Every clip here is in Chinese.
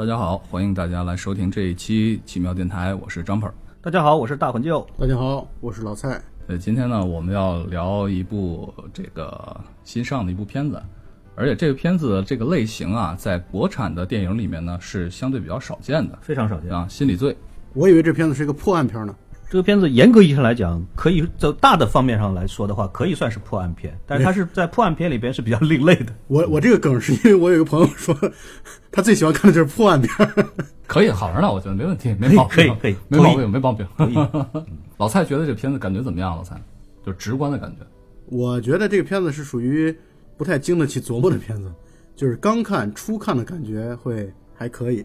大家好，欢迎大家来收听这一期奇妙电台，我是张鹏。大家好，我是大魂舅。大家好，我是老蔡。呃，今天呢，我们要聊一部这个新上的一部片子，而且这个片子这个类型啊，在国产的电影里面呢是相对比较少见的非常少见啊。心理罪，我以为这片子是一个破案片呢。这个片子严格意义上来讲，可以在大的方面上来说的话，可以算是破案片，但是它是在破案片里边是比较另类的。我我这个梗是因为我有一个朋友说，他最喜欢看的就是破案片。可以，好着呢，我觉得没问题，没毛病，可以可以，没毛病，没毛病。老蔡觉得这片子感觉怎么样？老蔡，就直观的感觉。我觉得这个片子是属于不太经得起琢磨的片子，就是刚看初看的感觉会还可以，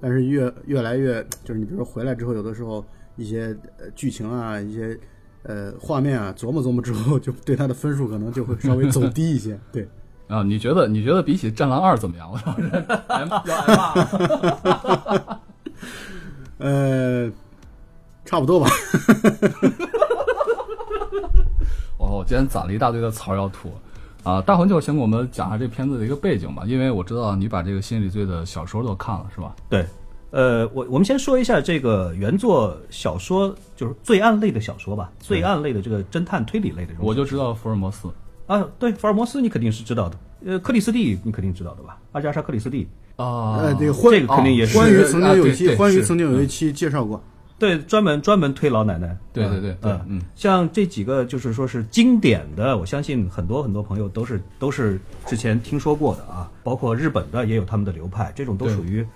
但是越越来越就是你比如说回来之后，有的时候。一些呃剧情啊，一些呃画面啊，琢磨琢磨之后，就对他的分数可能就会稍微走低一些。对啊，你觉得你觉得比起《战狼二》怎么样？我操，要挨骂。呃，差不多吧。我我今天攒了一大堆的槽要吐啊！大魂就先给我们讲下这片子的一个背景吧，因为我知道你把这个《心理罪》的小说都看了，是吧？对。呃，我我们先说一下这个原作小说，就是罪案类的小说吧，罪案类的这个侦探推理类的。我就知道福尔摩斯啊，对，福尔摩斯你肯定是知道的。呃，克里斯蒂你肯定知道的吧？阿加莎克里斯蒂啊，呃，这个这个肯定也是。关于曾经有一期，关于曾经有一期介绍过。对，专门专门推老奶奶。对对对，嗯嗯，像这几个就是说是经典的，我相信很多很多朋友都是都是之前听说过的啊，包括日本的也有他们的流派，这种都属于。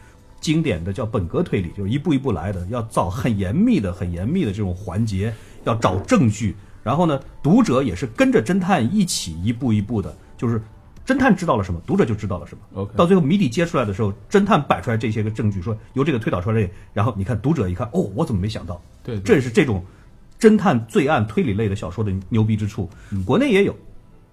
经典的叫本格推理，就是一步一步来的，要造很严密的、很严密的这种环节，要找证据，然后呢，读者也是跟着侦探一起一步一步的，就是侦探知道了什么，读者就知道了什么。到最后谜底揭出来的时候，侦探摆出来这些个证据，说由这个推导出来，然后你看读者一看，哦，我怎么没想到？对，这是这种侦探罪案推理类的小说的牛逼之处。国内也有，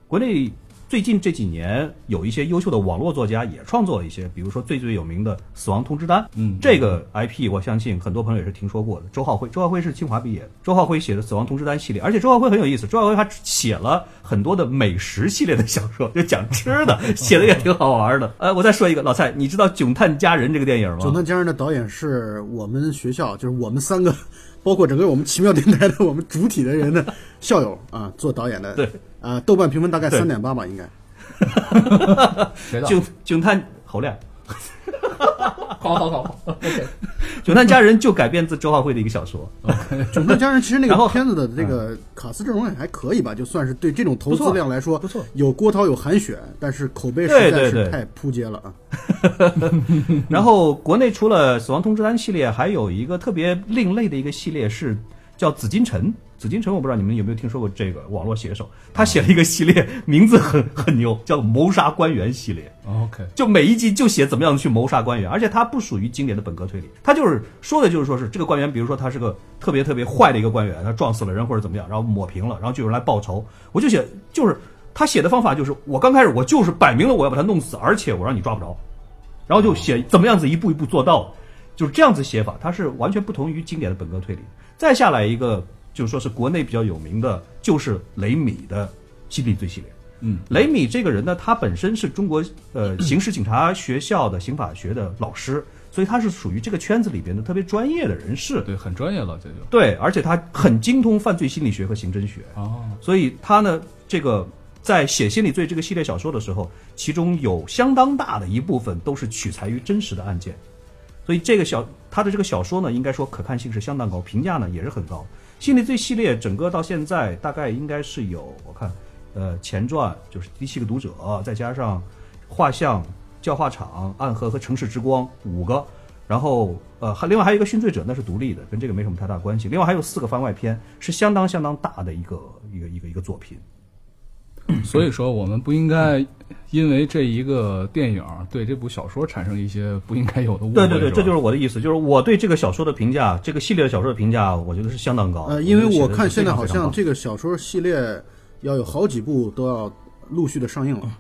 国内。最近这几年，有一些优秀的网络作家也创作了一些，比如说最最有名的《死亡通知单》。嗯，这个 IP 我相信很多朋友也是听说过的。周浩辉，周浩辉是清华毕业的。周浩辉写的《死亡通知单》系列，而且周浩辉很有意思，周浩辉还写了很多的美食系列的小说，就讲吃的，写的也挺好玩的。呃，我再说一个，老蔡，你知道《囧探佳人》这个电影吗？《囧探佳人》的导演是我们学校，就是我们三个，包括整个我们奇妙电台的我们主体的人的校友啊，做导演的。对。啊，豆瓣评分大概三点八吧，应该。警警探侯亮，好好好，OK。囧探家人就改编自周浩辉的一个小说。囧探家人其实那个片子的这个卡斯阵容也还可以吧，就算是对这种投资量来说不错。有郭涛有韩雪，但是口碑实在是太扑街了啊。然后国内除了《死亡通知单》系列，还有一个特别另类的一个系列是叫紫禁城。紫禁城，我不知道你们有没有听说过这个网络写手，他写了一个系列，名字很很牛，叫谋杀官员系列。OK，就每一集就写怎么样去谋杀官员，而且他不属于经典的本格推理，他就是说的就是说是这个官员，比如说他是个特别特别坏的一个官员，他撞死了人或者怎么样，然后抹平了，然后就有人来报仇。我就写，就是他写的方法就是我刚开始我就是摆明了我要把他弄死，而且我让你抓不着，然后就写怎么样子一步一步做到，就是这样子写法，它是完全不同于经典的本格推理。再下来一个。就是说是国内比较有名的，就是雷米的心理罪系列。嗯，雷米这个人呢，他本身是中国呃刑事警察学校的刑法学的老师，所以他是属于这个圈子里边的特别专业的人士。对，很专业了，这就对，而且他很精通犯罪心理学和刑侦学。哦，所以他呢，这个在写心理罪这个系列小说的时候，其中有相当大的一部分都是取材于真实的案件，所以这个小他的这个小说呢，应该说可看性是相当高，评价呢也是很高。心理罪系列整个到现在大概应该是有，我看，呃，前传就是第七个读者，再加上画像、教化场、暗河和城市之光五个，然后呃还另外还有一个殉罪者，那是独立的，跟这个没什么太大关系。另外还有四个番外篇，是相当相当大的一个一个一个一个作品。所以说，我们不应该因为这一个电影对这部小说产生一些不应该有的误会。对对对，这就是我的意思，就是我对这个小说的评价，这个系列的小说的评价，我觉得是相当高。呃，因为我看现在好像这个小说系列要有好几部都要陆续的上映了。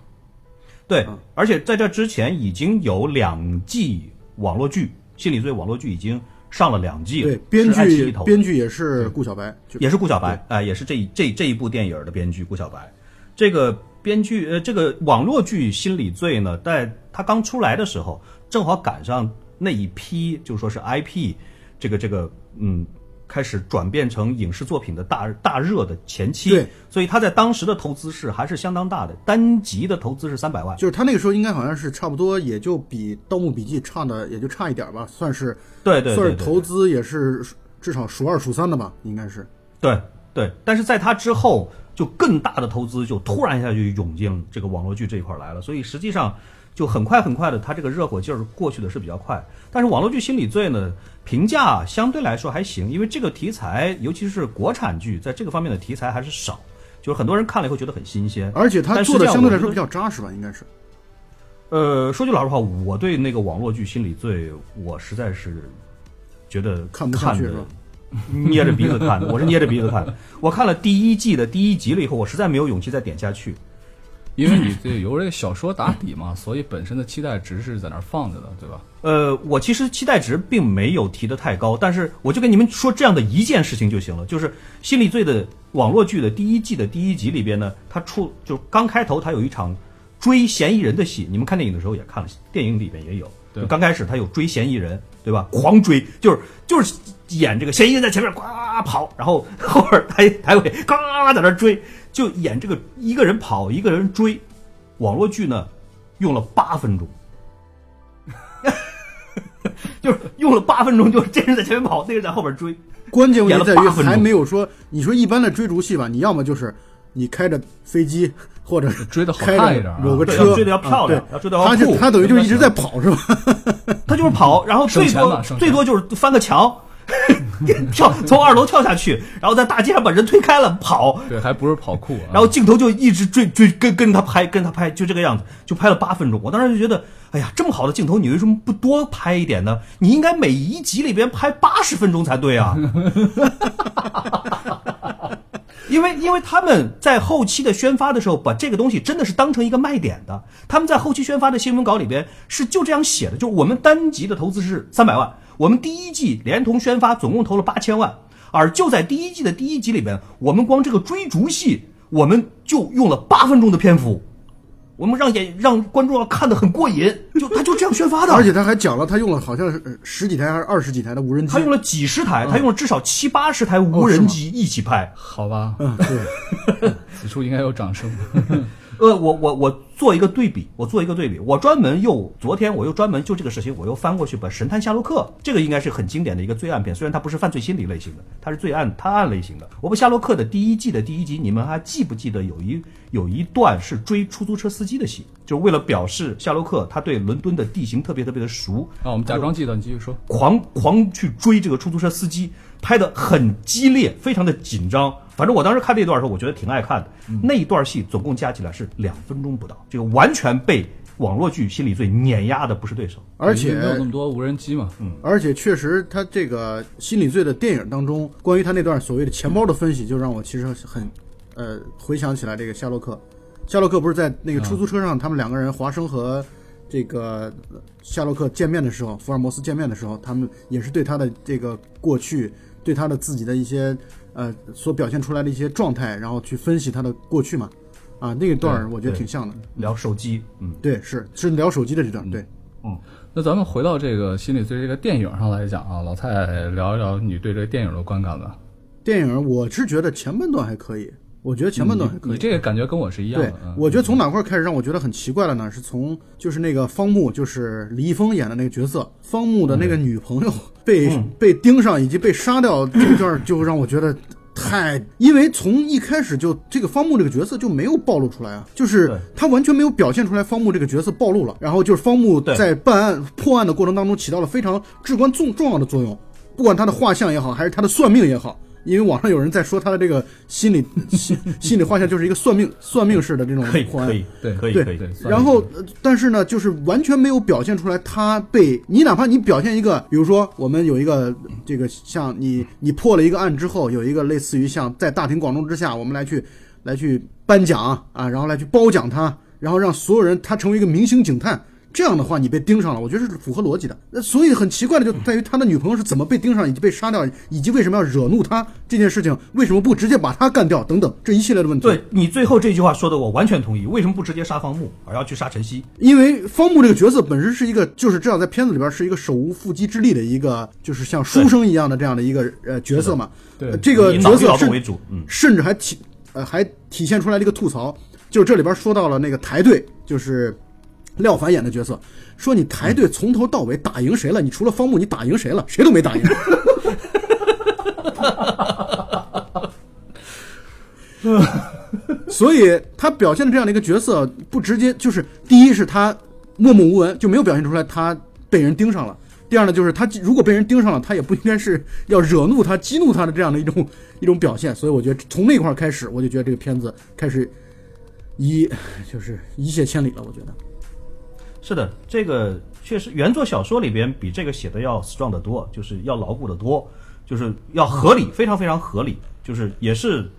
对，而且在这之前已经有两季网络剧《心理罪》网络剧已经上了两季了。对，编剧编剧也是顾小白，也是顾小白，哎，也是这这这一部电影的编剧顾小白。这个编剧呃，这个网络剧《心理罪》呢，在它刚出来的时候，正好赶上那一批，就说是 IP 这个这个嗯。开始转变成影视作品的大大热的前期，对，所以他在当时的投资是还是相当大的，单集的投资是三百万，就是他那个时候应该好像是差不多，也就比《盗墓笔记》差的也就差一点吧，算是对对对对算是投资也是至少数二数三的吧，应该是。对对，但是在他之后，就更大的投资就突然一下就涌进这个网络剧这一块来了，所以实际上就很快很快的，它这个热火劲儿过去的是比较快。但是网络剧《心理罪》呢，评价相对来说还行，因为这个题材，尤其是国产剧，在这个方面的题材还是少，就是很多人看了以后觉得很新鲜。而且他但做的相对来说比较扎实吧，应该是。呃，说句老实话，我对那个网络剧《心理罪》，我实在是觉得看不下去捏着鼻子看的，我是捏着鼻子看的。我看了第一季的第一集了以后，我实在没有勇气再点下去。因为你这有这个小说打底嘛，所以本身的期待值是在那儿放着的，对吧？呃，我其实期待值并没有提得太高，但是我就跟你们说这样的一件事情就行了，就是《心理罪》的网络剧的第一季的第一集里边呢，它出就刚开头它有一场追嫌疑人的戏，你们看电影的时候也看了，电影里边也有。对就刚开始他有追嫌疑人，对吧？狂追，就是就是演这个嫌疑人在前面呱跑，然后 后边抬抬尾呱在那追，就演这个一个人跑，一个人追。网络剧呢，用了八分钟。就是用了八分钟，就是这人在前面跑，那个人在后边追。关键问题在于演了8分钟还没有说，你说一般的追逐戏吧，你要么就是你开着飞机，或者是 追得好开着看一点啊有个车，追的要漂亮啊要追得要他就酷他等于就是一直在跑是吧？他就是跑，然后最多最多就是翻个墙，跳从二楼跳下去，然后在大街上把人推开了跑，对，还不是跑酷啊。然后镜头就一直追追跟跟他拍跟他拍，就这个样子，就拍了八分钟。我当时就觉得，哎呀，这么好的镜头，你为什么不多拍一点呢？你应该每一集里边拍八十分钟才对啊。因为因为他们在后期的宣发的时候，把这个东西真的是当成一个卖点的。他们在后期宣发的新闻稿里边是就这样写的，就是我们单集的投资是三百万，我们第一季连同宣发总共投了八千万，而就在第一季的第一集里边，我们光这个追逐戏，我们就用了八分钟的篇幅，我们让演让观众要看得很过瘾，就他就这样宣发的，而且他还讲了，他用了好像是呃十几台还是二十几台的无人机。他，用了几十台，他用了至少七八十台无人机一起拍。好吧，嗯，对，此处应该有掌声。呃，我我我做一个对比，我做一个对比，我专门又昨天我又专门就这个事情，我又翻过去把《神探夏洛克》这个应该是很经典的一个罪案片，虽然它不是犯罪心理类型的，它是罪案探案类型的。我把夏洛克的第一季的第一集，你们还记不记得有一有一段是追出租车司机的戏，就是为了表示夏洛克他对伦敦的地形特别特别的熟，啊我们假装记得，你继续说。狂狂去追这个出租车司机，拍的很激烈，非常的紧张。反正我当时看这段的时候，我觉得挺爱看的。那一段戏总共加起来是两分钟不到，这个完全被网络剧心理罪碾压的不是对手。而且没有那么多无人机嘛，嗯，而且确实，他这个心理罪的电影当中，关于他那段所谓的钱包的分析，就让我其实很，呃，回想起来这个夏洛克。夏洛克不是在那个出租车上，他们两个人华生和这个呃夏洛克见面的时候，福尔摩斯见面的时候，他们也是对他的这个过去，对他的自己的一些呃所表现出来的一些状态，然后去分析他的过去嘛。啊，那一段儿我觉得挺像的。聊手机，嗯，对，是是聊手机的这段，对。嗯那咱们回到这个《心理罪》这个电影上来讲啊，老蔡聊一聊你对这个电影的观感吧。电影我是觉得前半段还可以，我觉得前半段还可以。你这个感觉跟我是一样对的。对，我觉得从哪块儿开始让我觉得很奇怪了呢？是从就是那个方木，就是李易峰演的那个角色，方木的那个女朋友被、被盯上以及被杀掉这一段儿，就让我觉得太，因为从一开始就这个方木这个角色就没有暴露出来啊，就是他完全没有表现出来方木这个角色暴露了，然后就是方木在办案破案的过程当中起到了非常至关重重要的作用，不管他的画像也好，还是他的算命也好。因为网上有人在说他的这个心理 心心理画像就是一个算命算命式的这种可以可以，对对可以可以。对，然后但是呢，就是完全没有表现出来他被你，哪怕你表现一个，比如说我们有一个这个像你你破了一个案之后，有一个类似于像在大庭广众之下，我们来去来去颁奖啊，然后来去褒奖他，然后让所有人他成为一个明星警探。这样的话，你被盯上了，我觉得是符合逻辑的。那所以很奇怪的就在于他的女朋友是怎么被盯上，以及被杀掉，以及为什么要惹怒他这件事情，为什么不直接把他干掉等等这一系列的问题。对你最后这句话说的，我完全同意。为什么不直接杀方木，而要去杀晨曦？因为方木这个角色本身是一个，就是这样在片子里边是一个手无缚鸡之力的一个，就是像书生一样的这样的一个呃角色嘛。对呃这个角色是为主，嗯，甚至还体呃还体现出来了一个吐槽，就是这里边说到了那个台队，就是廖凡演的角色，说你台队从头到尾打赢谁了？你除了方木，你打赢谁了？谁都没打赢。所以他表现的这样的一个角色，不直接就是第一是他默默无闻，就没有表现出来他被人盯上了。第二呢，就是他如果被人盯上了，他也不应该是要惹怒他、激怒他的这样的一种一种表现。所以我觉得从那块开始，我就觉得这个片子开始一就是一泻千里了。我觉得，是的，这个确实原作小说里边比这个写的要 strong 得多，就是要牢固的多，就是要合理，非常非常合理，就是也是。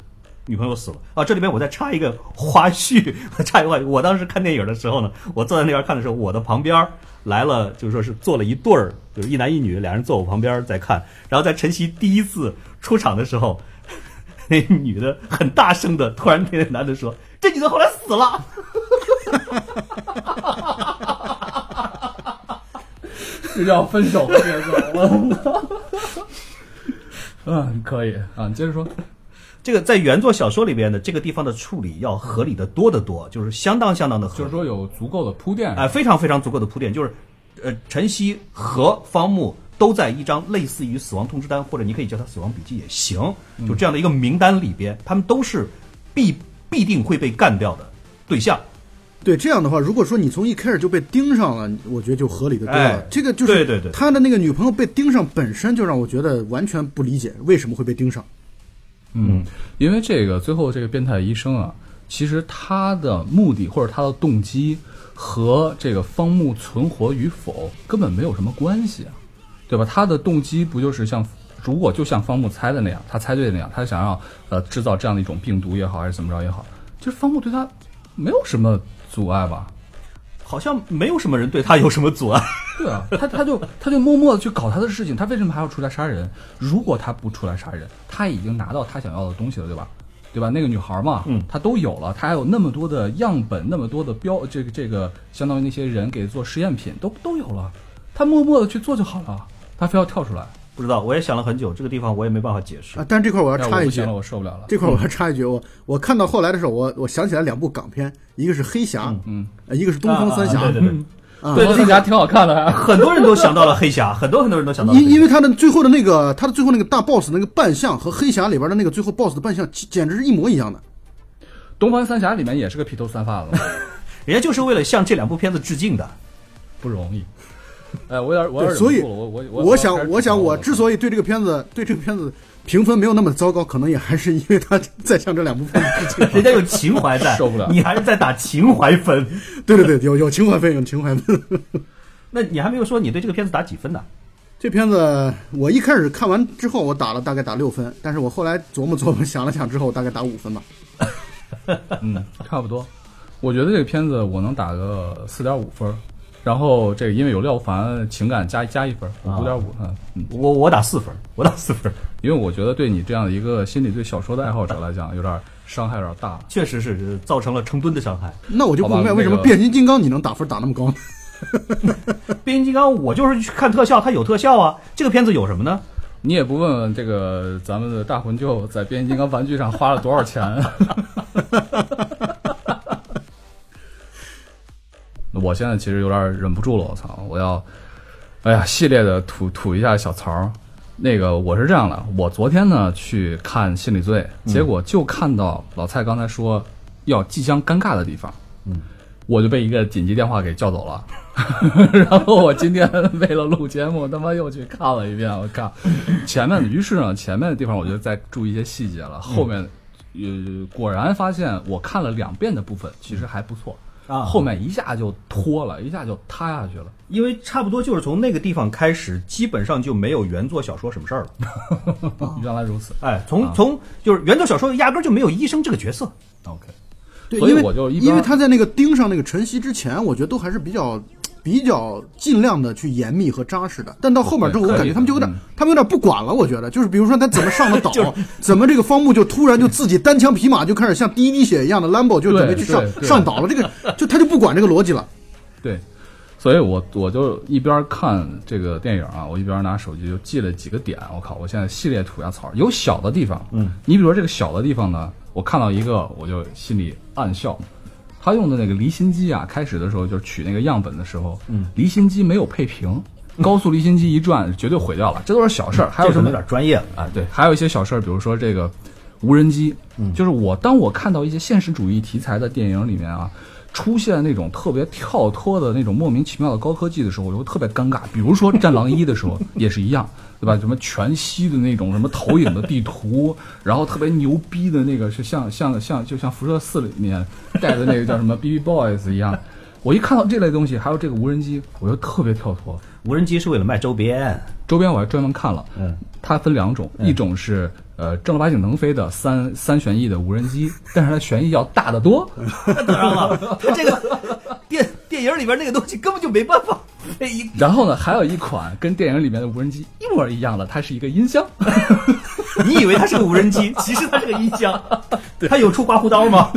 女朋友死了啊！这里面我再插一个花絮，插一个花絮。我当时看电影的时候呢，我坐在那边看的时候，我的旁边来了，就是说是坐了一对儿，就是一男一女，俩人坐我旁边在看。然后在陈曦第一次出场的时候，那女的很大声的突然对那男的说：“这女的后来死了。”这叫分手的节奏。嗯，可以啊，你接着说。这个在原作小说里边的这个地方的处理要合理的多得多，就是相当相当的合理，就是说有足够的铺垫，哎、非常非常足够的铺垫，就是呃，晨曦和方木都在一张类似于死亡通知单，或者你可以叫它死亡笔记也行，就这样的一个名单里边，他们都是必必定会被干掉的对象。对这样的话，如果说你从一开始就被盯上了，我觉得就合理的多了。哎这个就是对对对他的那个女朋友被盯上本身就让我觉得完全不理解为什么会被盯上。嗯，因为这个最后这个变态医生啊，其实他的目的或者他的动机和这个方木存活与否根本没有什么关系啊，对吧？他的动机不就是像如果就像方木猜的那样，他猜对的那样，他想要呃制造这样的一种病毒也好，还是怎么着也好，其实方木对他没有什么阻碍吧？好像没有什么人对他有什么阻碍。对啊，他他就他就默默的去搞他的事情，他为什么还要出来杀人？如果他不出来杀人，他已经拿到他想要的东西了，对吧？对吧？那个女孩嘛，嗯他都有了，他还有那么多的样本，那么多的标，这个这个，相当于那些人给做实验品，都都有了，他默默的去做就好了，他非要跳出来，不知道，我也想了很久，这个地方我也没办法解释。啊，但是这块我要插一句了，我受不了了。这块我要插一句，我我看到后来的时候，我我想起来两部港片，一个是《黑侠》，嗯，呃一个是《东方三侠》对对对啊对，这家挺好看的，很多人都想到了黑侠，很多很多人都想到了。因因为他的最后的那个，他的最后那个大 boss 那个扮相和黑侠里边的那个最后 boss 的扮相，简简直是一模一样的。东方三侠里面也是个披头散发的，人家就是为了向这两部片子致敬的。不容易。哎，我有点，我有点所以我我我我想，我想，我之所以对这个片子对这个片子评分没有那么糟糕，可能也还是因为他在向这两部片子致敬。人家有情怀在，受不了你还是在打情怀分。对对对，有有情怀分，有情怀分。那你还没有说你对这个片子打几分呢？这片子我一开始看完之后，我打了大概打六分，但是我后来琢磨琢磨，想了想之后，大概打五分吧。嗯，差不多。我觉得这个片子我能打个四点五分儿，然后这个因为有廖凡情感加加一分五点五。嗯嗯，我我打四分，我打四分，因为我觉得对你这样的一个心理对小说的爱好者来讲，有点伤害有点大。确实是是造成了成吨的伤害。那我就不明白为什么变形金刚你能打分打那么高呢？变形金刚我就是去看特效，它有特效啊。这个片子有什么呢？你也不问问这个咱们的大魂舅在变形金刚玩具上花了多少钱？我现在其实有点忍不住了，我操！我要，哎呀，系列的吐吐一下小槽儿。那个我是这样的，我昨天呢去看《心理罪》，结果就看到老蔡刚才说要即将尴尬的地方，嗯，我就被一个紧急电话给叫走了。然后我今天 为了录节目，他妈又去看了一遍。我靠，前面于是呢，前面的地方我就在注意一些细节了，后面呃果然发现我看了两遍的部分其实还不错，啊后面一下就脱了，一下就塌下去了。因为差不多就是从那个地方开始，基本上就没有原作小说什么事儿了。原来如此哎，从从就是原作小说压根儿就没有医生这个角色。，OK。对，所以因为我就因为他在那个盯上那个晨曦之前，我觉得都还是比较比较尽量的去严密和扎实的。但到后面之后，我感觉他们就有点嗯，他们有点不管了。我觉得，就是比如说他怎么上的岛，怎么这个方木就突然就自己单枪匹马就开始像第一滴血一样的 Lambo 就准备去上上岛了，这个就他就不管这个逻辑了。对，所以我我就一边看这个电影啊，我一边拿手机就记了几个点。我靠，我现在系列涂鸦草有小的地方，嗯，你比如说这个小的地方呢，我看到一个我就心里暗笑。他用的那个离心机啊，开始的时候就是取那个样本的时候，嗯，离心机没有配平，高速离心机一转绝对毁掉了，这都是小事儿。还有什么有点专业了。啊，对，还有一些小事儿，比如说这个无人机，就是我当我看到一些现实主义题材的电影里面啊，出现那种特别跳脱的那种莫名其妙的高科技的时候，我就会特别尴尬。比如说《战狼一》的时候也是一样，对吧？什么全息的那种什么投影的地图，然后特别牛逼的那个是像像像就像辐射四里面带的那个叫什么 BB Boys 一样。我一看到这类东西，还有这个无人机，我就特别跳脱。无人机是为了卖周边，周边我还专门看了，嗯，它分两种，一种是呃正儿八经能飞的三三旋翼的无人机，但是它旋翼要大得多。当然了，它这个电电影里边那个东西根本就没办法。然后呢，还有一款跟电影里面的无人机一模一样的，它是一个音箱。你以为它是个无人机，其实它是个音箱。它有出刮胡刀吗？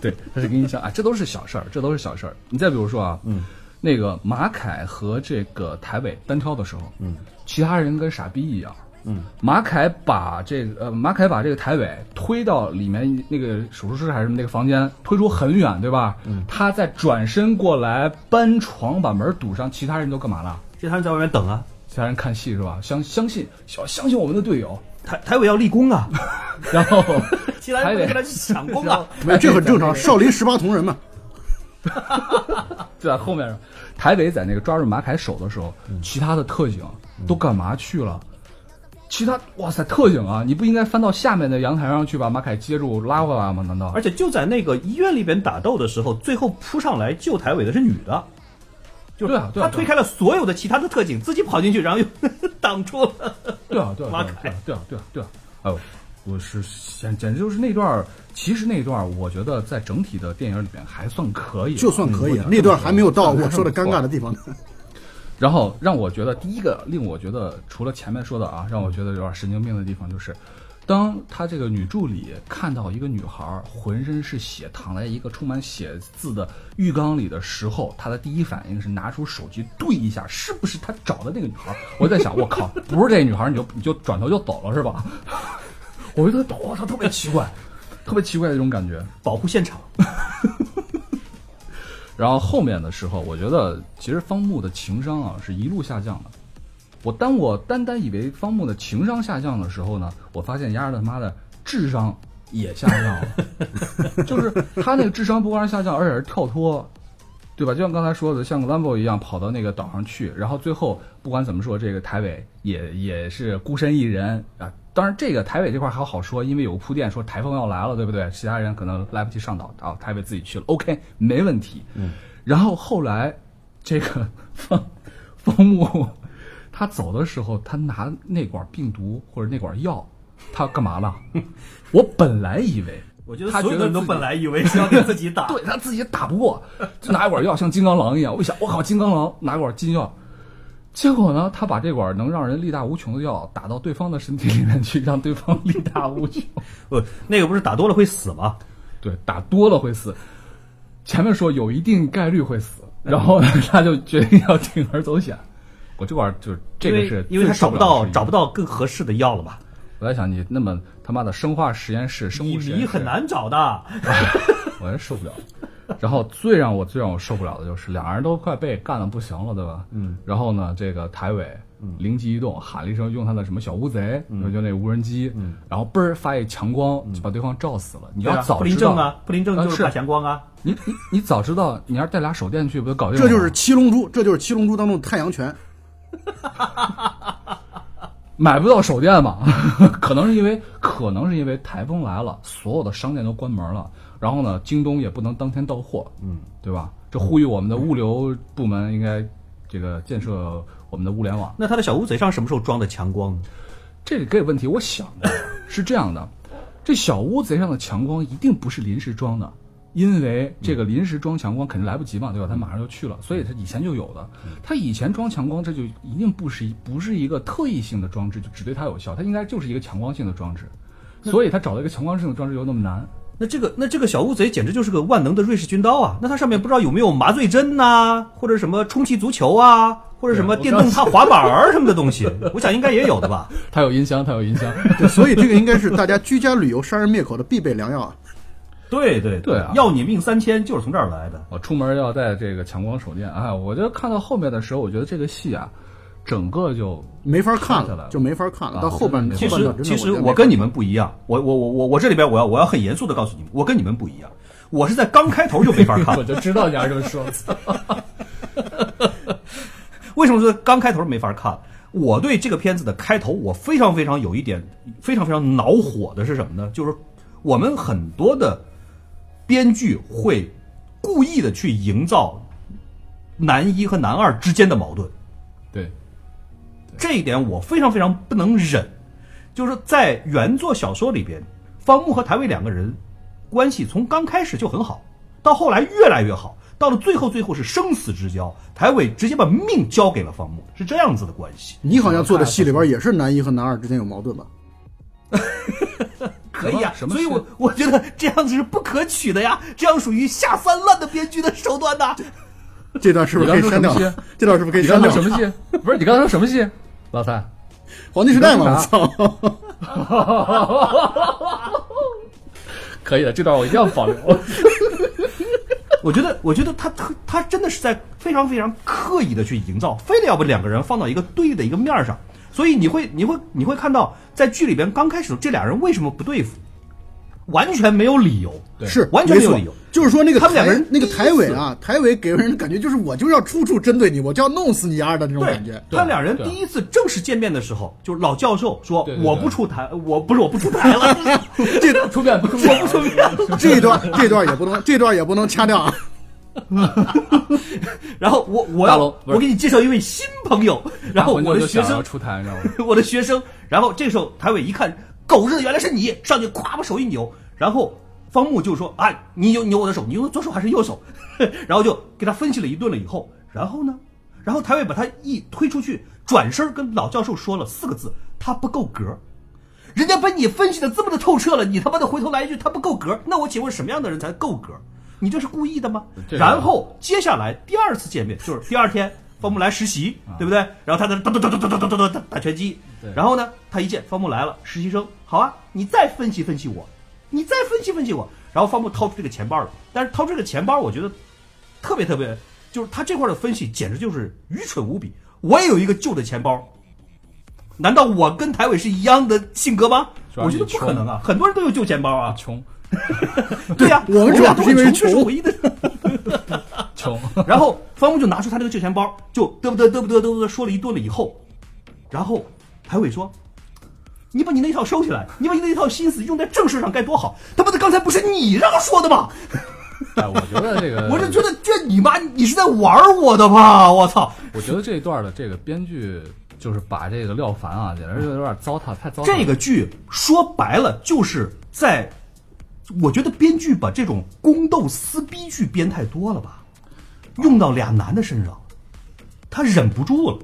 对，它是个音箱啊，这都是小事儿，这都是小事儿。你再比如说啊，嗯，那个马凯和这个台伟单挑的时候，嗯，其他人跟傻逼一样。嗯，马凯把这个呃，马凯把这个台伟推到里面那个手术室还是什么那个房间，推出很远，对吧？嗯，他再转身过来搬床把门堵上，其他人都干嘛了？其他人在外面等啊。其他人看戏是吧？相相信相相信我们的队友，台台伟要立功啊，然后 其他人不能跟他去抢功啊。没有，这很正常，少林十八铜人嘛。就在后面，台北在那个抓住马凯手的时候，其他的特警都干嘛去了？其他哇塞，特警啊，你不应该翻到下面的阳台上去把马凯接住拉回来吗？难道？而且就在那个医院里边打斗的时候，最后扑上来救台尾的是女的，就对啊对啊他推开了所有的其他的特警，自己跑进去，然后又 挡住了。对啊，对啊，马对啊，对啊，对啊，对啊，哎呦，我是简简直就是那段，其实那段我觉得在整体的电影里边还算可以，就算可以了，嗯那段还没有到我说的尴尬的地方。然后让我觉得第一个令我觉得除了前面说的啊，让我觉得有点神经病的地方就是，当他这个女助理看到一个女孩浑身是血躺在一个充满血渍的浴缸里的时候，她的第一反应是拿出手机对一下，是不是他找的那个女孩？我在想，我靠，不是这女孩，你就你就转头就走了是吧？我觉得我操，特别奇怪，特别奇怪的一种感觉。保护现场，然后后面的时候，我觉得其实方木的情商啊是一路下降的。我当我单单以为方木的情商下降的时候呢，我发现丫儿他妈的智商也下降了，就是他那个智商不光是下降，而且是跳脱，对吧？就像刚才说的，像个 Lambo 一样跑到那个岛上去，然后最后不管怎么说，这个台北也也是孤身一人啊。当然，这个台北这块还好说，因为有个铺垫说台风要来了，对不对？其他人可能来不及上岛，啊，台北自己去了，OK，没问题。嗯。然后后来，这个方方木他走的时候，他拿那管病毒或者那管药，他干嘛了？我本来以为 我觉得他所有人都觉得自己本来以为是要给自己打，对他自己打不过，就拿一管药，像金刚狼一样。我一想，我靠，金刚狼拿管金药，结果呢，他把这管能让人力大无穷的药打到对方的身体里面去，让对方力大无穷。不，那个不是打多了会死吗？对，打多了会死。前面说有一定概率会死，然后呢，他就决定要铤而走险。我这管儿就是这个是因为他找不到找不到更合适的药了吧？我在想，你那么他妈的生化实验室、生乙物实验室醚很，难找的。我真受不了。然后最让我最让我受不了的就是两人都快被干的不行了，对吧？嗯。然后呢，这个台委灵机一动，喊了一声用他的什么小乌贼，就那无人机，嗯。然后嘣儿发一强光，就把对方照死了。你要早布林知道正啊，布林正就是是打强光啊。你你你早知道，你要是带俩手电去，不就搞定了？这就是七龙珠，这就是七龙珠当中的太阳拳。买不到手电嘛？可能是因为可能是因为台风来了，所有的商店都关门了，然后呢，京东也不能当天到货，嗯，对吧？这呼吁我们的物流部门应该这个建设我们的物联网。那他的小乌贼上什么时候装的强光呢？这个问题我想的 是这样的，这小乌贼上的强光一定不是临时装的，因为这个临时装强光肯定来不及嘛，对吧？他马上就去了，所以他以前就有的。他以前装强光，这就一定不是一不是一个特异性的装置，就只对它有效，它应该就是一个强光性的装置。所以他找到一个强光性的装置又那么难，那这个那这个小乌贼简直就是个万能的瑞士军刀啊！那它上面不知道有没有麻醉针呐、或者什么充气足球啊，或者什么电动踏滑板儿什么的东西，我想应该也有的吧。它有音箱，它有音箱。对，所以这个应该是大家居家旅游杀人灭口的必备良药啊。对对对啊要你命三千就是从这儿来的。我出门要带这个强光手电，哎，我就看到后面的时候，我觉得这个戏啊，整个就没法看了，看下来就没法看了。啊到后半真的其实其实我跟你们不一样，我我我我我这里边我要我要很严肃的告诉你们，我跟你们不一样，我是在刚开头就没法看 我。就知道你要这么说。为什么说刚开头没法看？我对这个片子的开头，我非常非常有一点非常非常恼火的是什么呢？就是我们很多的编剧会故意的去营造男一和男二之间的矛盾，对，这一点我非常非常不能忍。就是在原作小说里边，方木和台伟两个人关系从刚开始就很好，到后来越来越好，到了最后最后是生死之交，台伟直接把命交给了方木，是这样子的关系。你好像做的戏里边也是男一和男二之间有矛盾吧？可以啊，什么所以我我觉得这样子是不可取的呀，这样属于下三滥的编剧的手段呐。这段是不是可以删掉？这段是不是可以删掉？什么戏？不是你刚才说什么戏？老三，黄金时代嘛，我操！可以的，这段我一定要保留。我觉得，我觉得他特他真的是在非常非常刻意的去营造，非得要把两个人放到一个对立的一个面儿上，所以你会你会你会看到，在剧里边刚开始这俩人为什么不对付，完全没有理由，是完全没有理由。就是说那个他们两个人那个台尾啊，台尾给人的感觉就是我就要处处针对你，我就要弄死你丫的那种感觉。他们俩人第一次正式见面的时候，就是老教授说我不出台，我不是我不出台了，这段出面不出我不出面。这一段这段也不能，这段也不能掐掉啊。然后我我要我给你介绍一位新朋友，然后我的学生出台，你知道吗？我的学生。然后这时候台伟一看，狗日的原来是你，上去咵把手一扭，然后方木就说啊，你扭扭我的手，你用左手还是右手？然后就给他分析了一顿了以后，然后呢，然后台伟把他一推出去，转身跟老教授说了四个字：他不够格。人家把你分析的这么的透彻了，你他妈的回头来一句他不够格，那我请问什么样的人才够格？你这是故意的吗？然后接下来第二次见面就是第二天，方木来实习，对不对？然后他在那哒哒哒哒哒哒哒哒哒打拳击，然后呢，他一见方木来了，实习生，好啊，你再分析分析我，你再分析分析我。然后方木掏出这个钱包了，但是掏出这个钱包，我觉得特别特别，就是他这块的分析简直就是愚蠢无比。我也有一个旧的钱包，难道我跟台伟是一样的性格吗？我觉得不可能啊，很多人都有旧钱包啊。穷对呀、我们主要是因为穷唯一的。穷，然后方木就拿出他这个旧钱包，就嘚不嘚嘚不嘚嘚不嘚说了一顿了以后，然后排尾说：“你把你那一套收起来，你把你那一套心思用在正事上该多好！他妈的，刚才不是你让说的吗？哎，我觉得这个，我是觉得这你妈你是在玩我的吧？我操！我觉得这一段的这个编剧就是把这个廖凡啊，简直就有点糟蹋，太糟蹋。这个剧说白了就是在，我觉得编剧把这种宫斗撕逼剧编太多了吧，用到俩男的身上，他忍不住了，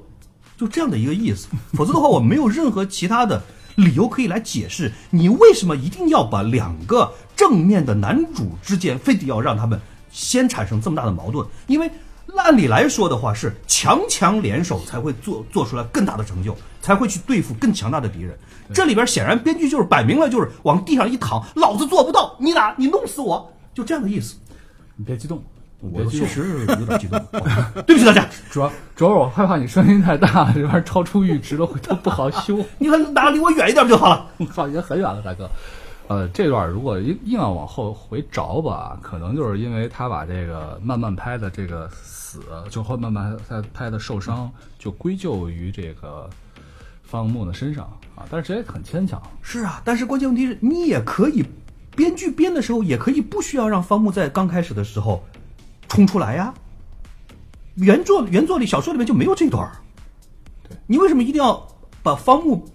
就这样的一个意思。否则的话，我没有任何其他的理由可以来解释你为什么一定要把两个正面的男主之间非得要让他们先产生这么大的矛盾，因为。按理来说的话，是强强联手才会做做出来更大的成就，才会去对付更强大的敌人。这里边显然编剧就是摆明了就是往地上一躺，老子做不到，你打你弄死我，就这样的意思。你别激动，你我。确实有点激动，对不起大家。主要主要我害怕你声音太大，这玩意儿超出阈值了，回头不好修。你们哪离我远一点不就好了。靠，已经很远了，大哥。呃，这段如果硬硬要往后回找吧，可能就是因为他把这个慢慢拍的这个死，就后慢慢拍拍的受伤，就归咎于这个方木的身上啊。但是这也很牵强，是啊，但是关键问题是你也可以，编剧编的时候也可以不需要让方木在刚开始的时候冲出来呀。原作原作里小说里面就没有这段儿。对。你为什么一定要把方木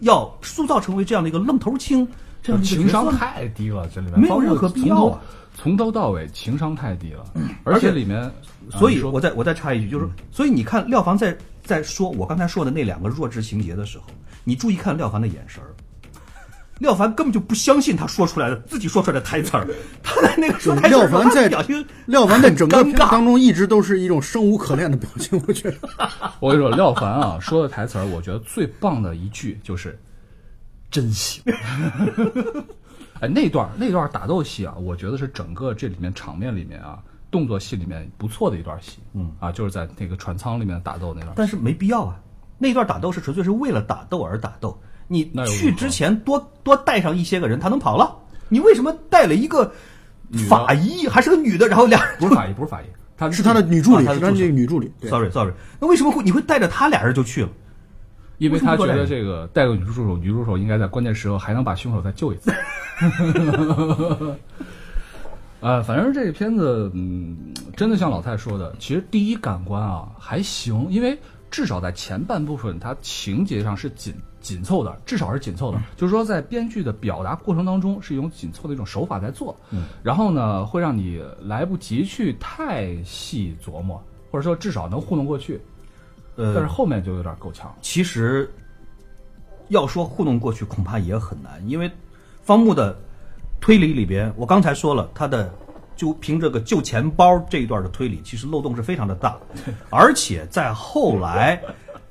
要塑造成为这样的一个愣头青，这样情商太低了，这里面没有任何必要啊。从头，到尾情商太低了，而且里面，所以我再我再插一句，就是说，所以你看廖凡在在说我刚才说的那两个弱智情节的时候，你注意看廖凡的眼神儿。廖凡根本就不相信他说出来的自己说出来的台词儿，他在那个说台词儿的时候他的廖凡在表情，廖凡在整个片当中一直都是一种生无可恋的表情，我觉得。我跟你说，廖凡啊说的台词儿，我觉得最棒的一句就是“真行”。哎，那段那段打斗戏啊，我觉得是整个这里面场面里面啊，动作戏里面不错的一段戏。嗯啊，就是在那个船舱里面打斗那段。但是没必要啊。那段打斗是纯粹是为了打斗而打斗，你去之前多多带上一些个人，他能跑了。你为什么带了一个法医，还是个女的，然后俩人不是法医，不是法医，他是他的女助理，是他的啊他的助手那个女助理。对 sorry sorry，那为什么会你会带着他俩人就去了？因为他觉得这个带个女助手，女助手应该在关键时候还能把凶手再救一次。呃，反正这个片子，嗯，真的像老蔡说的，其实第一感官啊还行，因为至少在前半部分，它情节上是紧紧凑的，至少是紧凑的。就是说，在编剧的表达过程当中，是一种紧凑的一种手法在做。嗯，然后呢，会让你来不及去太细琢磨，或者说至少能糊弄过去。呃，但是后面就有点够呛。其实要说糊弄过去，恐怕也很难，因为方木的推理里边，我刚才说了，他的就凭这个旧钱包这一段的推理，其实漏洞是非常的大，而且在后来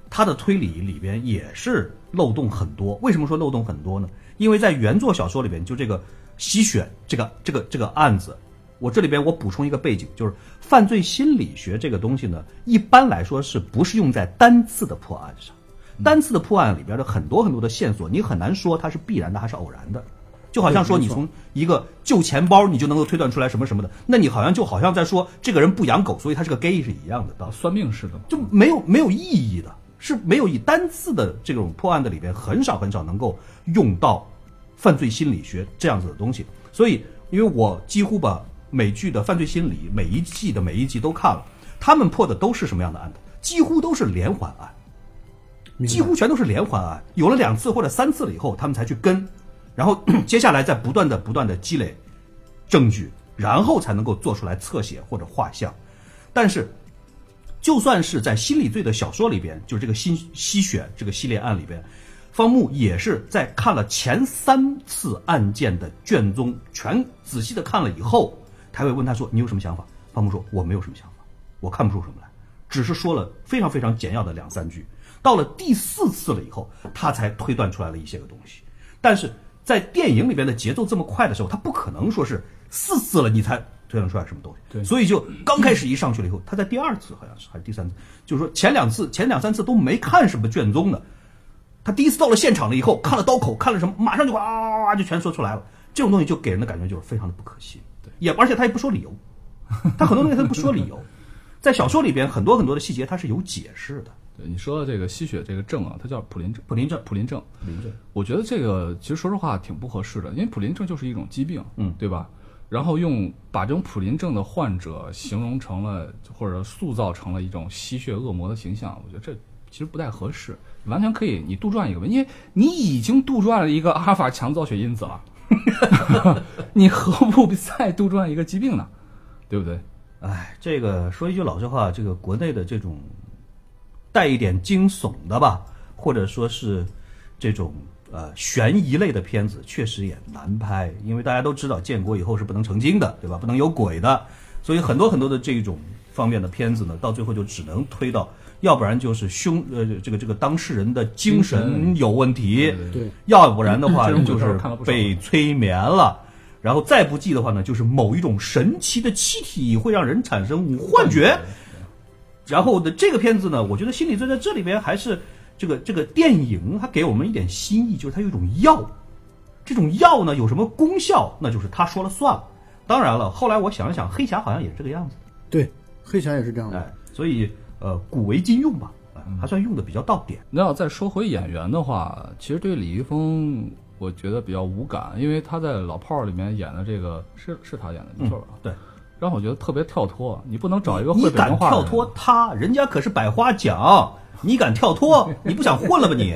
他的推理里边也是漏洞很多。为什么说漏洞很多呢？因为在原作小说里边，就这个吸血这个这个这个案子。我这里边我补充一个背景，就是犯罪心理学这个东西呢，一般来说是不是用在单次的破案上？单次的破案里边的很多很多的线索，你很难说它是必然的还是偶然的。就好像说你从一个旧钱包，你就能够推断出来什么什么的，那你好像就好像在说这个人不养狗，所以他是个 gay 是一样的道理，算命似的，就没有没有意义的，是没有以单次的这种破案的里边很少很少能够用到犯罪心理学这样子的东西。所以，因为我几乎把美剧的犯罪心理每一季的每一集都看了，他们破的都是什么样的案子？几乎都是连环案。几乎全都是连环案，有了两次或者三次了以后，他们才去跟，然后 接下来再不断的不断的积累证据，然后才能够做出来侧写或者画像。但是，就算是在心理罪的小说里边，就是这个新吸血这个系列案里边，方木也是在看了前三次案件的卷宗，全仔细的看了以后，才会问他说：“你有什么想法？”方木说：“我没有什么想法，我看不出什么来，只是说了非常非常简要的两三句。”到了第四次了以后，他才推断出来了一些个东西。但是在电影里边的节奏这么快的时候，他不可能说是四次了你才推断出来什么东西。对所以就刚开始一上去了以后，他在第二次好像是还是第三次，就是说前两次前两三次都没看什么卷宗的，他第一次到了现场了以后，看了刀口，看了什么，马上就哇就全说出来了。这种东西就给人的感觉就是非常的不可信，对，也而且他也不说理由，他很多东西他不说理由，在小说里边很多很多的细节他是有解释的。对你说的这个吸血这个症啊，它叫普林症。普林症普林症，林症，我觉得这个其实说实话挺不合适的，因为普林症就是一种疾病，嗯对吧？然后用把这种普林症的患者形容成了或者塑造成了一种吸血恶魔的形象，我觉得这其实不太合适，完全可以你杜撰一个吧，因为你已经杜撰了一个阿尔法强造血因子了，你何不再杜撰一个疾病呢？对不对？哎，这个说一句老实话，这个国内的这种带一点惊悚的吧，或者说是这种呃悬疑类的片子，确实也难拍，因为大家都知道建国以后是不能成精的，对吧？不能有鬼的，所以很多很多的这种方面的片子呢，到最后就只能推到，要不然就是凶呃这个这个当事人的精精神神有问题，对要不然的话就是被催眠了。然后再不济的话呢，就是某一种神奇的气体会让人产生幻觉。然后的这个片子呢，我觉得心理罪在这里边还是这个这个电影它给我们一点新意，就是它有一种药，这种药呢有什么功效，那就是他说了算了。当然了，后来我想了想，黑侠好像也是这个样子，对，黑侠也是这样的。哎，所以呃古为今用吧，哎还算用的比较到点。那要再说回演员的话，其实对李易峰，我觉得比较无感，因为他在《老炮儿》里面演的这个是是他演的，没错吧？对，让我觉得特别跳脱。你不能找一个会北敢跳京话的人脱他，人家可是百花奖，你敢跳脱？你不想混了吧你？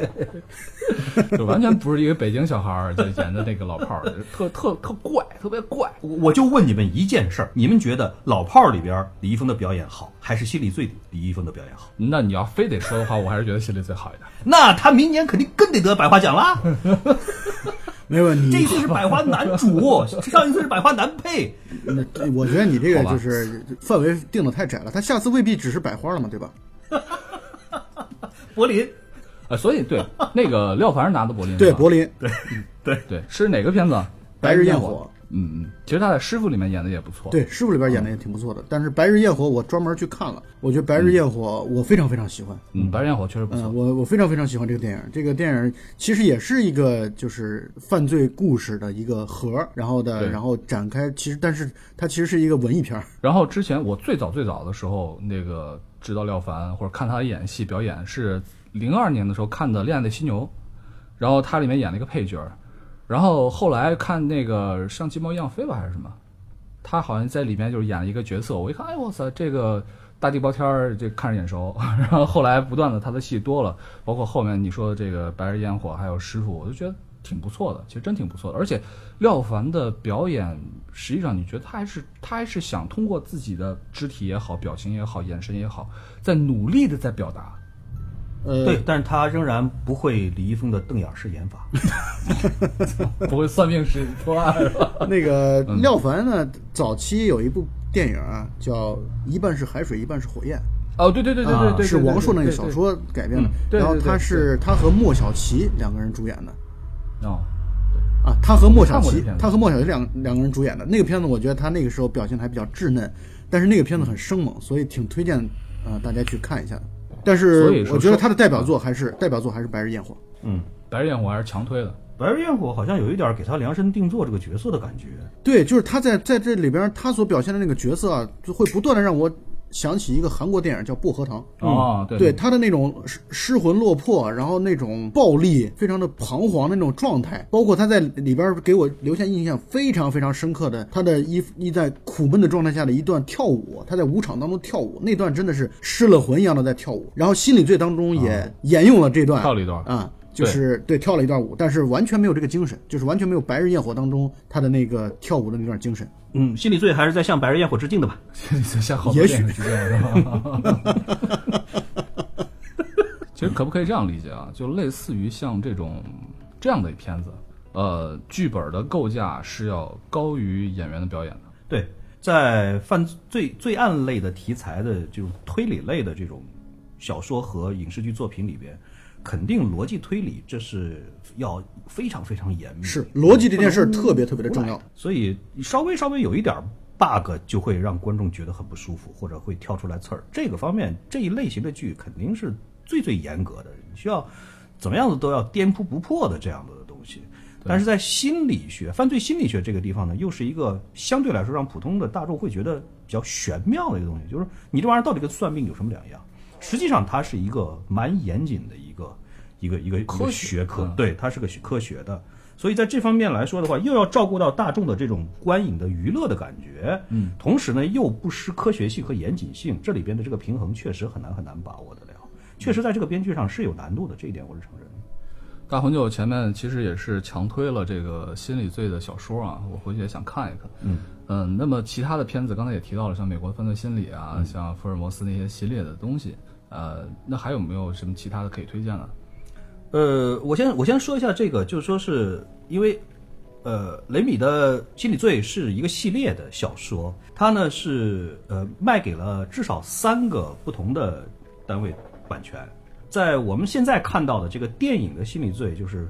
就完全不是一个北京小孩儿就演的那个老炮儿，特特特怪，特别怪。我我就问你们一件事儿：你们觉得《老炮儿》里边李易峰的表演好，还是《心理罪》李易峰的表演好？那你要非得说的话，我还是觉得心里最好一点。那他明年肯定更得得百花奖啦！没问题。这一次是百花男主，上一次是百花男配。那我觉得你这个好吧就是范围定的太窄了，他下次未必只是百花了嘛，对吧？柏林，呃，所以对 那个廖凡是拿的柏林，对，柏 林对对对是哪个片子？白日焰火。嗯嗯，其实他在《师傅》里面演的也不错。对，师傅里边演的也挺不错的。但是白日焰火我专门去看了，我觉得白日焰火我非常非常喜欢。嗯，白日焰火确实不错。嗯，我我非常非常喜欢这个电影。这个电影其实也是一个就是犯罪故事的一个核，然后的然后展开，其实但是它其实是一个文艺片。然后之前我最早最早的时候，那个知道廖凡或者看他演戏表演是零二年的时候看的《恋爱的犀牛》，然后他里面演了一个配角儿，然后后来看那个像鸡毛一样飞吧还是什么，他好像在里面就是演了一个角色，我一看，哎我操，这个大地包天儿，这看着眼熟。然后后来不断的他的戏多了，包括后面你说的这个白日焰火还有师傅，我就觉得挺不错的，其实真挺不错的。而且廖凡的表演，实际上你觉得他还是他还是想通过自己的肢体也好、表情也好、眼神也好，在努力的在表达。呃，对，但是他仍然不会李易峰的瞪眼式演法。不会算命是破案？那个廖凡呢，早期有一部电影啊，叫《一半是海水，一半是火焰》。哦，对对对对对对，是王朔那个小。说改编的嗯，对对然后对对他是他和莫小琪两个人主演的对哦，啊，他和莫小琪看过这片，子他和莫小琪两两个人主演的那个片子，我觉得他那个时候表现得还比较稚嫩，但是那个片子很生猛，所以挺推荐呃大家去看一下的。但是我觉得他的代表作还是代表作还是《白日焰火》。嗯，白日焰火还是强推的。白日焰火好像有一点给他量身定做这个角色的感觉。对，就是他在在这里边他所表现的那个角色啊，就会不断的让我想起一个韩国电影叫《薄荷糖》。哦，对对他的那种失失魂落魄，然后那种暴力，非常的彷徨的那种状态，包括他在里边给我留下印象非常非常深刻的，他的一一在苦闷的状态下的一段跳舞，他在舞场当中跳舞，那段真的是失了魂一样的在跳舞。然后《心理罪》当中也沿用了这段，跳了一段啊。就是对跳了一段舞，但是完全没有这个精神，就是完全没有《白日焰火》当中他的那个跳舞的那段精神。嗯，心理罪还是在向白日焰火致敬的吧？像好多也许电影是这样是吧？其实可不可以这样理解啊？就类似于像这种这样的片子，呃，剧本的构架是要高于演员的表演的。对，在犯罪罪案类的题材的这种推理类的这种小说和影视剧作品里边，肯定逻辑推理这是要非常非常严密的，是逻辑这件事儿特别特别的重要。所以稍微稍微有一点 bug 就会让观众觉得很不舒服，或者会跳出来刺儿。这个方面这一类型的剧肯定是最最严格的，你需要怎么样子都要颠扑不破的这样的东西。但是在心理学、犯罪心理学这个地方呢，又是一个相对来说让普通的大众会觉得比较玄妙的一个东西，就是你这玩意儿到底跟算命有什么两样？实际上它是一个蛮严谨的一个一个一个一个科学学科嗯，对，它是个学科学的。所以在这方面来说的话，又要照顾到大众的这种观影的娱乐的感觉，嗯，同时呢又不失科学性和严谨性，这里边的这个平衡确实很难很难把握得了。确实在这个编剧上是有难度的，这一点我是承认。大红酒前面其实也是强推了这个心理罪的小说啊，我回去也想看一看。嗯嗯，那么其他的片子刚才也提到了，像美国犯罪心理啊，嗯像福尔摩斯那些系列的东西，呃，那还有没有什么其他的可以推荐的？呃，我先我先说一下这个，就是说是因为，呃，雷米的《心理罪》是一个系列的小说，它呢是呃卖给了至少三个不同的单位版权。在我们现在看到的这个电影的《心理罪》，就是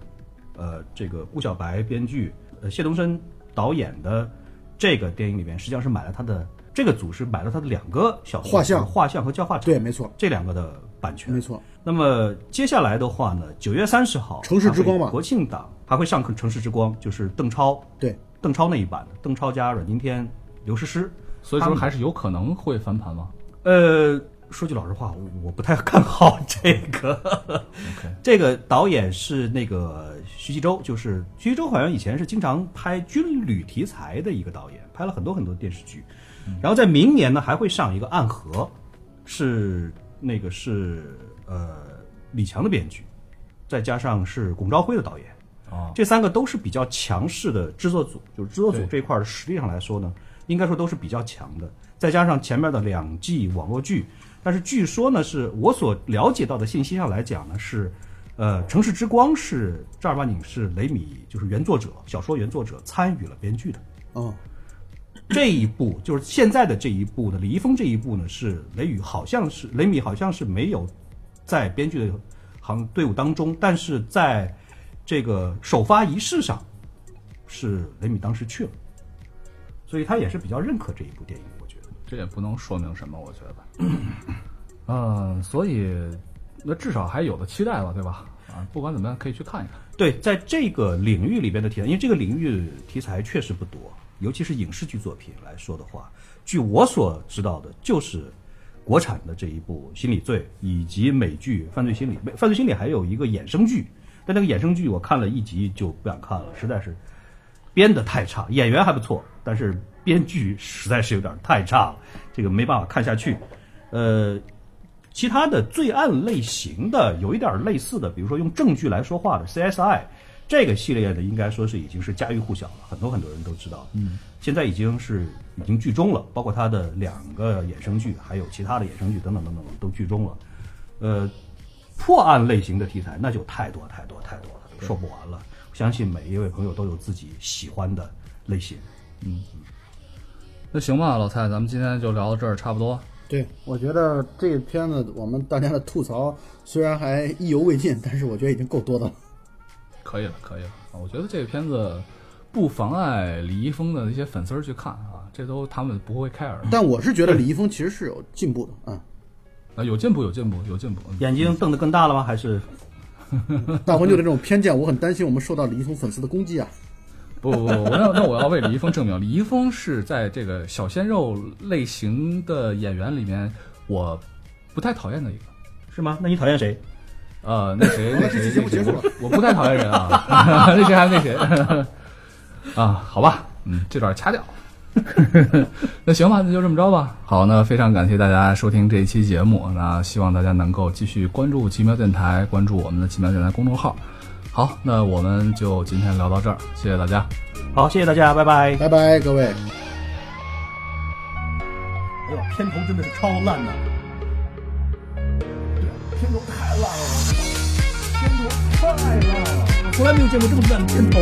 呃这个顾小白编剧，呃谢东升导演的这个电影里边，实际上是买了他的这个组是买了他的两个小画像画像和教化场对，没错，这两个的版权，没错。那么接下来的话呢，九月三十号，城市之光嘛国庆档还会上《城市之光》，就是邓超，对，邓超那一版的，邓超加阮经天、刘诗诗。所以说还是有可能会翻盘吗？呃，说句老实话，我我不太看好这个。OK 这个导演是那个徐纪周，就是徐纪周好像以前是经常拍军旅题材的一个导演，拍了很多很多电视剧。然后在明年呢还会上一个《暗河》，是那个是呃李强的编剧，再加上是龚昭辉的导演，哦，这三个都是比较强势的制作组，就是制作组这一块实力上来说呢，应该说都是比较强的。再加上前面的两季网络剧，但是据说呢，是我所了解到的信息上来讲呢，是，呃，《城市之光》是正儿八经是雷米就是原作者小说原作者参与了编剧的。哦，这一部就是现在的这一部的，李易峰这一部呢是雷雨好像是雷米好像是没有在编剧的行队伍当中，但是在这个首发仪式上是雷米当时去了，所以他也是比较认可这一部电影，我觉得。这也不能说明什么，我觉得。嗯，所以那至少还有的期待吧，对吧？啊，不管怎么样，可以去看一看。对，在这个领域里边的题材，因为这个领域题材确实不多，尤其是影视剧作品来说的话，据我所知道的，就是国产的这一部《心理罪》，以及美剧《犯罪心理》。《犯罪心理》还有一个衍生剧，但那个衍生剧我看了一集就不想看了，实在是编得太差，演员还不错，但是编剧实在是有点太差了，这个没办法看下去。呃，其他的罪案类型的有一点类似的，比如说用证据来说话的 CSI 这个系列的，应该说是已经是家喻户晓了，很多很多人都知道。嗯，现在已经是已经剧终了，包括它的两个衍生剧，还有其他的衍生剧等等等等都剧终了。呃，破案类型的题材那就太多太多太多了，说不完了。相信每一位朋友都有自己喜欢的类型。嗯那行吧，老蔡，咱们今天就聊到这儿，差不多。对，我觉得这个片子我们大家的吐槽虽然还意犹未尽，但是我觉得已经够多的了。可以了，可以了。啊我觉得这个片子不妨碍李易峰的那些粉丝儿去看啊，这都他们不会 care。但我是觉得李易峰其实是有进步的啊。啊，有进步，有进步，有进步。眼睛瞪得更大了吗？还是 大黄牛的这种偏见，我很担心我们受到李易峰粉丝的攻击啊。不不不，我要那我要为李易峰证明，李易峰是在这个小鲜肉类型的演员里面，我不太讨厌的一个。是吗？那你讨厌谁？呃，那谁，那谁，节目那谁结束了我不太讨厌人啊。那谁还那谁啊？好吧，嗯，这段掐掉。那行吧，那就这么着吧。好，那非常感谢大家收听这一期节目，那希望大家能够继续关注奇妙电台，关注我们的奇妙电台公众号。好，那我们就今天聊到这儿，谢谢大家。好，谢谢大家，拜拜。拜拜，各位。哎呦，片头真的是超烂的。片头太烂了，太烂了，我从来没有见过这么烂的片头。